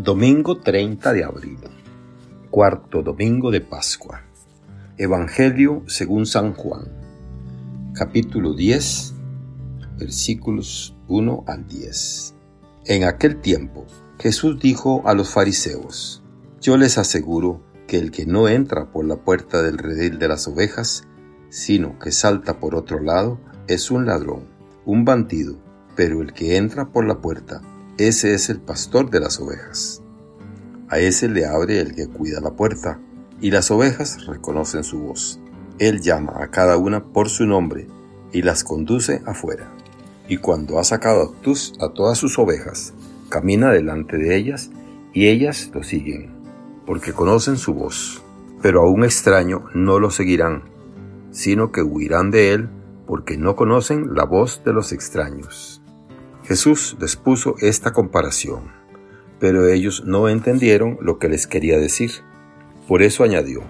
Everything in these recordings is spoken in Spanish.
Domingo 30 de abril, cuarto domingo de Pascua. Evangelio según San Juan, capítulo 10, versículos 1 al 10. En aquel tiempo, Jesús dijo a los fariseos, Yo les aseguro que el que no entra por la puerta del redil de las ovejas, sino que salta por otro lado, es un ladrón, un bandido, pero el que entra por la puerta, ese es el pastor de las ovejas. A ese le abre el que cuida la puerta, y las ovejas reconocen su voz. Él llama a cada una por su nombre y las conduce afuera. Y cuando ha sacado a, tus, a todas sus ovejas, camina delante de ellas y ellas lo siguen, porque conocen su voz. Pero a un extraño no lo seguirán, sino que huirán de él porque no conocen la voz de los extraños. Jesús les puso esta comparación, pero ellos no entendieron lo que les quería decir. Por eso añadió,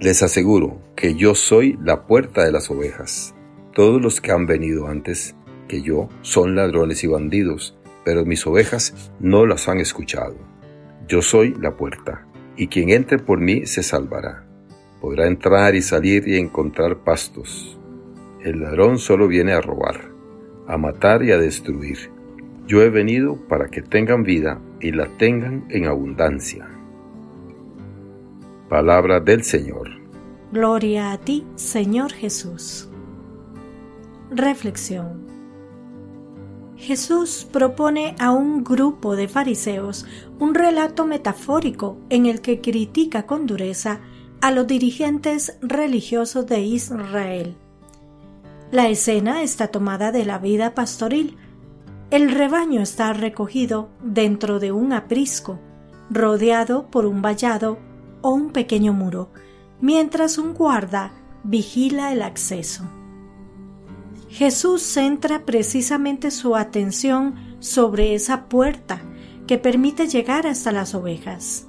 les aseguro que yo soy la puerta de las ovejas. Todos los que han venido antes que yo son ladrones y bandidos, pero mis ovejas no las han escuchado. Yo soy la puerta, y quien entre por mí se salvará. Podrá entrar y salir y encontrar pastos. El ladrón solo viene a robar a matar y a destruir. Yo he venido para que tengan vida y la tengan en abundancia. Palabra del Señor. Gloria a ti, Señor Jesús. Reflexión. Jesús propone a un grupo de fariseos un relato metafórico en el que critica con dureza a los dirigentes religiosos de Israel la escena está tomada de la vida pastoril. El rebaño está recogido dentro de un aprisco, rodeado por un vallado o un pequeño muro, mientras un guarda vigila el acceso. Jesús centra precisamente su atención sobre esa puerta que permite llegar hasta las ovejas.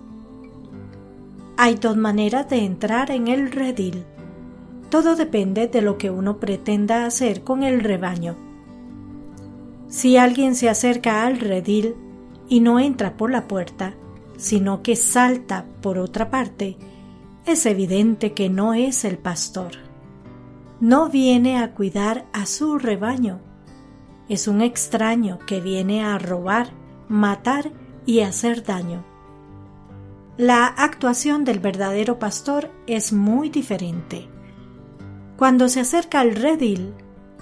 Hay dos maneras de entrar en el redil todo depende de lo que uno pretenda hacer con el rebaño. Si alguien se acerca al redil y no entra por la puerta, sino que salta por otra parte, es evidente que no es el pastor. No viene a cuidar a su rebaño. Es un extraño que viene a robar, matar y hacer daño. La actuación del verdadero pastor es muy diferente. Cuando se acerca al redil,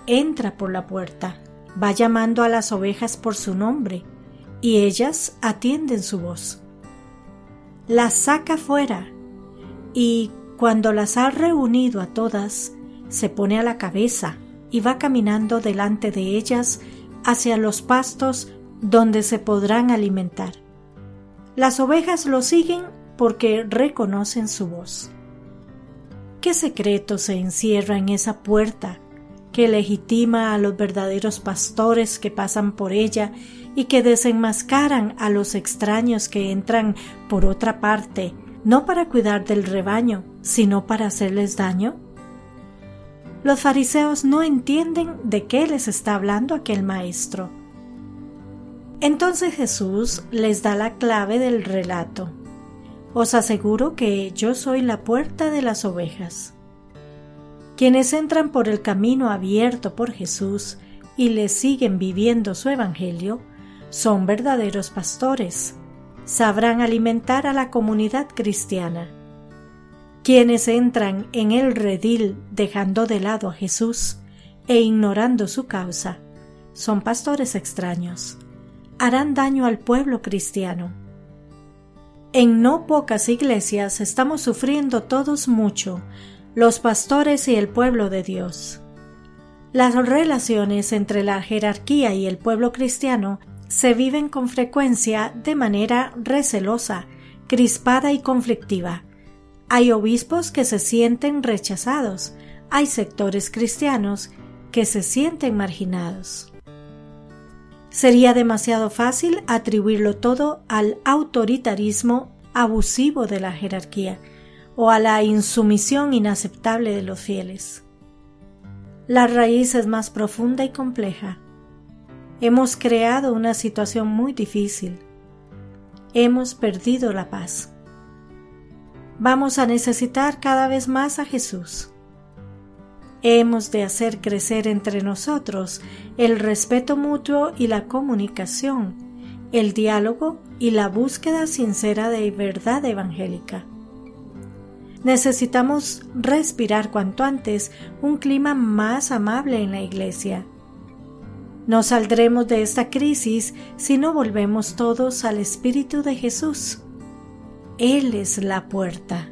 entra por la puerta, va llamando a las ovejas por su nombre, y ellas atienden su voz. Las saca fuera, y cuando las ha reunido a todas, se pone a la cabeza y va caminando delante de ellas hacia los pastos donde se podrán alimentar. Las ovejas lo siguen porque reconocen su voz. ¿Qué secreto se encierra en esa puerta que legitima a los verdaderos pastores que pasan por ella y que desenmascaran a los extraños que entran por otra parte, no para cuidar del rebaño, sino para hacerles daño? Los fariseos no entienden de qué les está hablando aquel maestro. Entonces Jesús les da la clave del relato. Os aseguro que yo soy la puerta de las ovejas. Quienes entran por el camino abierto por Jesús y le siguen viviendo su Evangelio, son verdaderos pastores. Sabrán alimentar a la comunidad cristiana. Quienes entran en el redil dejando de lado a Jesús e ignorando su causa, son pastores extraños. Harán daño al pueblo cristiano en no pocas iglesias estamos sufriendo todos mucho, los pastores y el pueblo de Dios. Las relaciones entre la jerarquía y el pueblo cristiano se viven con frecuencia de manera recelosa, crispada y conflictiva. Hay obispos que se sienten rechazados, hay sectores cristianos que se sienten marginados. Sería demasiado fácil atribuirlo todo al autoritarismo abusivo de la jerarquía o a la insumisión inaceptable de los fieles. La raíz es más profunda y compleja. Hemos creado una situación muy difícil. hemos perdido la paz. Vamos a necesitar cada vez más a Jesús. Hemos de hacer crecer entre nosotros el respeto mutuo y la comunicación, el diálogo y la búsqueda sincera de verdad evangélica. Necesitamos respirar cuanto antes un clima más amable en la Iglesia. No saldremos de esta crisis si no volvemos todos al Espíritu de Jesús. Él es la puerta.